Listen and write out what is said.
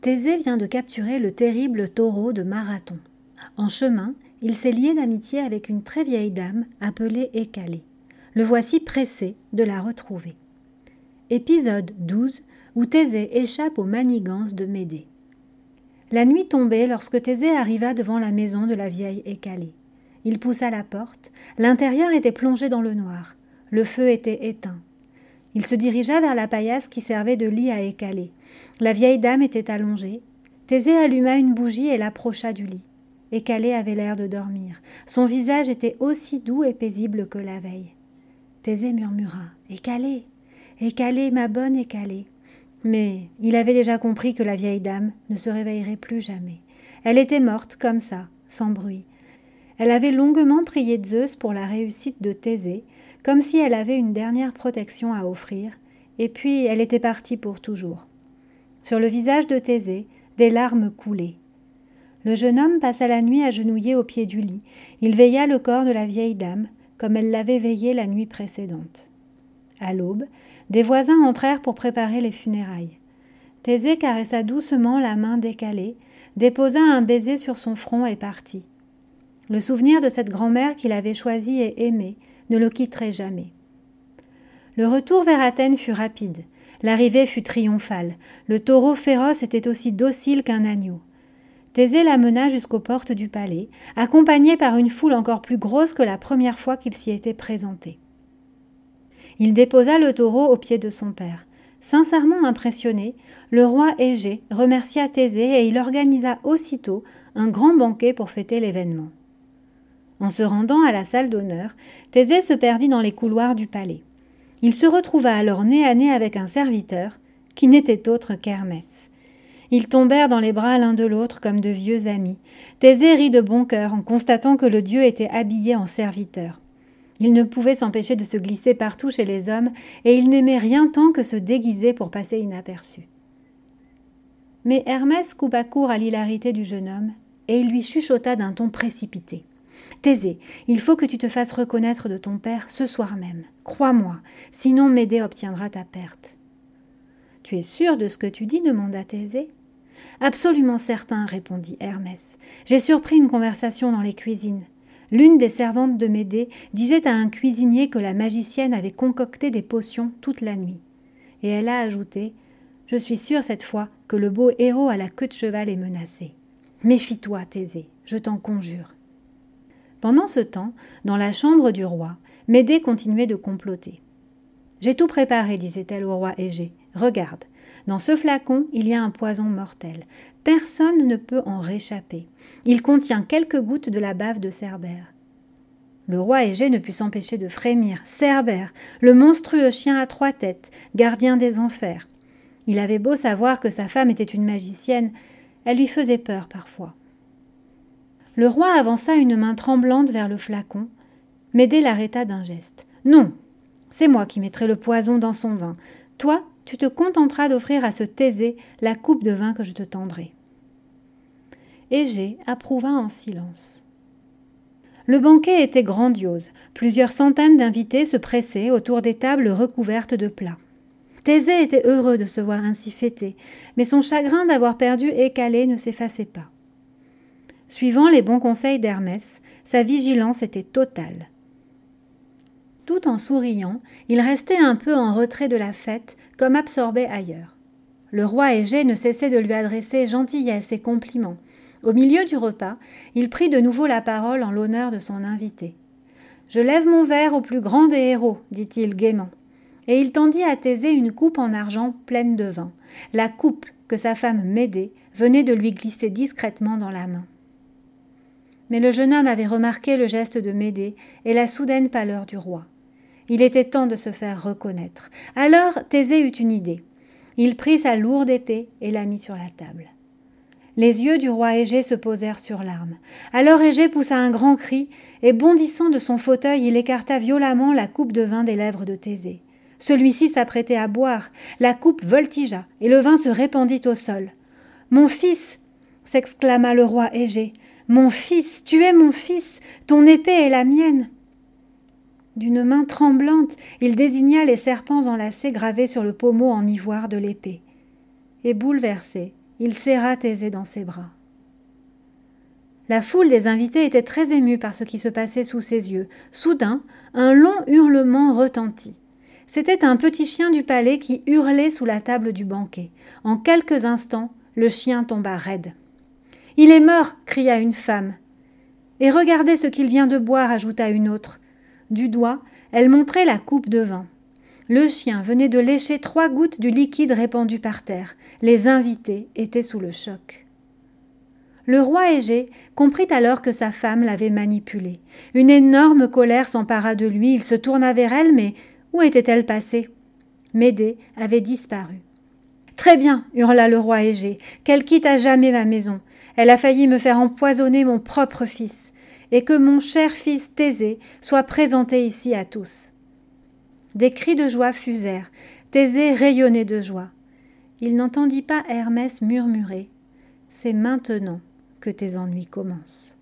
Thésée vient de capturer le terrible taureau de Marathon. En chemin, il s'est lié d'amitié avec une très vieille dame appelée Écalée. Le voici pressé de la retrouver. Épisode 12 où Thésée échappe aux manigances de Médée. La nuit tombait lorsque Thésée arriva devant la maison de la vieille Écalée. Il poussa la porte. L'intérieur était plongé dans le noir. Le feu était éteint. Il se dirigea vers la paillasse qui servait de lit à Écalée. La vieille dame était allongée. Thésée alluma une bougie et l'approcha du lit. Écalée avait l'air de dormir. Son visage était aussi doux et paisible que la veille. Thésée murmura Écalée Écalée, ma bonne Écalée. Mais il avait déjà compris que la vieille dame ne se réveillerait plus jamais. Elle était morte comme ça, sans bruit. Elle avait longuement prié Zeus pour la réussite de Thésée, comme si elle avait une dernière protection à offrir, et puis elle était partie pour toujours. Sur le visage de Thésée, des larmes coulaient. Le jeune homme passa la nuit agenouillé au pied du lit. Il veilla le corps de la vieille dame, comme elle l'avait veillé la nuit précédente. À l'aube, des voisins entrèrent pour préparer les funérailles. Thésée caressa doucement la main décalée, déposa un baiser sur son front et partit. Le souvenir de cette grand-mère qu'il avait choisie et aimée ne le quitterait jamais. Le retour vers Athènes fut rapide. L'arrivée fut triomphale. Le taureau féroce était aussi docile qu'un agneau. Thésée l'amena jusqu'aux portes du palais, accompagné par une foule encore plus grosse que la première fois qu'il s'y était présenté. Il déposa le taureau aux pieds de son père. Sincèrement impressionné, le roi Égée remercia Thésée et il organisa aussitôt un grand banquet pour fêter l'événement. En se rendant à la salle d'honneur, Thésée se perdit dans les couloirs du palais. Il se retrouva alors nez à nez avec un serviteur, qui n'était autre qu'Hermès. Ils tombèrent dans les bras l'un de l'autre comme de vieux amis. Thésée rit de bon cœur en constatant que le dieu était habillé en serviteur. Il ne pouvait s'empêcher de se glisser partout chez les hommes, et il n'aimait rien tant que se déguiser pour passer inaperçu. Mais Hermès coupa court à l'hilarité du jeune homme, et il lui chuchota d'un ton précipité. Thésée, il faut que tu te fasses reconnaître de ton père ce soir même. Crois-moi, sinon Médée obtiendra ta perte. Tu es sûr de ce que tu dis demanda Thésée. Absolument certain, répondit Hermès. J'ai surpris une conversation dans les cuisines. L'une des servantes de Médée disait à un cuisinier que la magicienne avait concocté des potions toute la nuit. Et elle a ajouté Je suis sûre cette fois que le beau héros à la queue de cheval est menacé. Méfie-toi, Thésée, je t'en conjure. Pendant ce temps, dans la chambre du roi, Médée continuait de comploter. J'ai tout préparé, disait-elle au roi Égée. Regarde, dans ce flacon, il y a un poison mortel. Personne ne peut en réchapper. Il contient quelques gouttes de la bave de Cerbère. Le roi Égée ne put s'empêcher de frémir. Cerbère, le monstrueux chien à trois têtes, gardien des enfers. Il avait beau savoir que sa femme était une magicienne, elle lui faisait peur parfois. Le roi avança une main tremblante vers le flacon. Médée l'arrêta d'un geste. Non, c'est moi qui mettrai le poison dans son vin. Toi, tu te contenteras d'offrir à ce Thésée la coupe de vin que je te tendrai. Égée approuva en silence. Le banquet était grandiose. Plusieurs centaines d'invités se pressaient autour des tables recouvertes de plats. Thésée était heureux de se voir ainsi fêté, mais son chagrin d'avoir perdu Écalé ne s'effaçait pas. Suivant les bons conseils d'Hermès, sa vigilance était totale. Tout en souriant, il restait un peu en retrait de la fête, comme absorbé ailleurs. Le roi Égée ne cessait de lui adresser gentillesse et compliments. Au milieu du repas, il prit de nouveau la parole en l'honneur de son invité. Je lève mon verre au plus grand des héros, dit-il gaiement. Et il tendit à Thésée une coupe en argent pleine de vin, la coupe que sa femme Médée venait de lui glisser discrètement dans la main. Mais le jeune homme avait remarqué le geste de Médée et la soudaine pâleur du roi. Il était temps de se faire reconnaître. Alors Thésée eut une idée. Il prit sa lourde épée et la mit sur la table. Les yeux du roi Égée se posèrent sur l'arme. Alors Égée poussa un grand cri, et bondissant de son fauteuil, il écarta violemment la coupe de vin des lèvres de Thésée. Celui-ci s'apprêtait à boire. La coupe voltigea, et le vin se répandit au sol. Mon fils s'exclama le roi Égée. Mon fils, tu es mon fils, ton épée est la mienne. D'une main tremblante, il désigna les serpents enlacés gravés sur le pommeau en ivoire de l'épée. Et bouleversé, il serra Thésée dans ses bras. La foule des invités était très émue par ce qui se passait sous ses yeux. Soudain, un long hurlement retentit. C'était un petit chien du palais qui hurlait sous la table du banquet. En quelques instants, le chien tomba raide. Il est mort cria une femme. Et regardez ce qu'il vient de boire ajouta une autre. Du doigt, elle montrait la coupe de vin. Le chien venait de lécher trois gouttes du liquide répandu par terre. Les invités étaient sous le choc. Le roi Égée comprit alors que sa femme l'avait manipulé. Une énorme colère s'empara de lui, il se tourna vers elle, mais où était-elle passée? Médée avait disparu. Très bien, hurla le roi Égée, qu'elle quitte à jamais ma maison. Elle a failli me faire empoisonner mon propre fils, et que mon cher fils Thésée soit présenté ici à tous. Des cris de joie fusèrent. Thésée rayonnait de joie. Il n'entendit pas Hermès murmurer C'est maintenant que tes ennuis commencent.